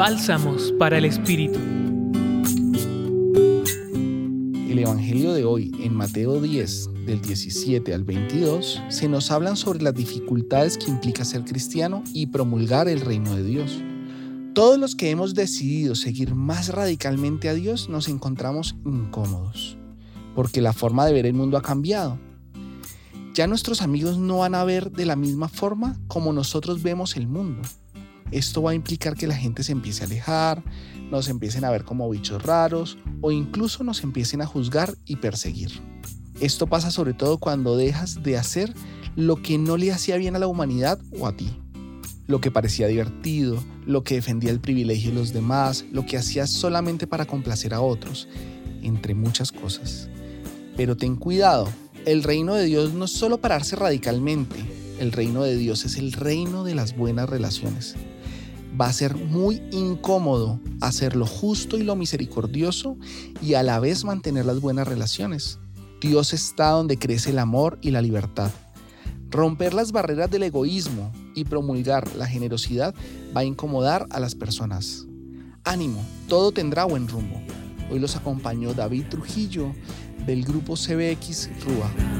Bálsamos para el Espíritu. El Evangelio de hoy, en Mateo 10, del 17 al 22, se nos hablan sobre las dificultades que implica ser cristiano y promulgar el reino de Dios. Todos los que hemos decidido seguir más radicalmente a Dios nos encontramos incómodos, porque la forma de ver el mundo ha cambiado. Ya nuestros amigos no van a ver de la misma forma como nosotros vemos el mundo. Esto va a implicar que la gente se empiece a alejar, nos empiecen a ver como bichos raros o incluso nos empiecen a juzgar y perseguir. Esto pasa sobre todo cuando dejas de hacer lo que no le hacía bien a la humanidad o a ti. Lo que parecía divertido, lo que defendía el privilegio de los demás, lo que hacías solamente para complacer a otros, entre muchas cosas. Pero ten cuidado, el reino de Dios no es solo pararse radicalmente, el reino de Dios es el reino de las buenas relaciones va a ser muy incómodo hacer lo justo y lo misericordioso y a la vez mantener las buenas relaciones. Dios está donde crece el amor y la libertad. Romper las barreras del egoísmo y promulgar la generosidad va a incomodar a las personas. Ánimo, todo tendrá buen rumbo. Hoy los acompañó David Trujillo del grupo CBX Rúa.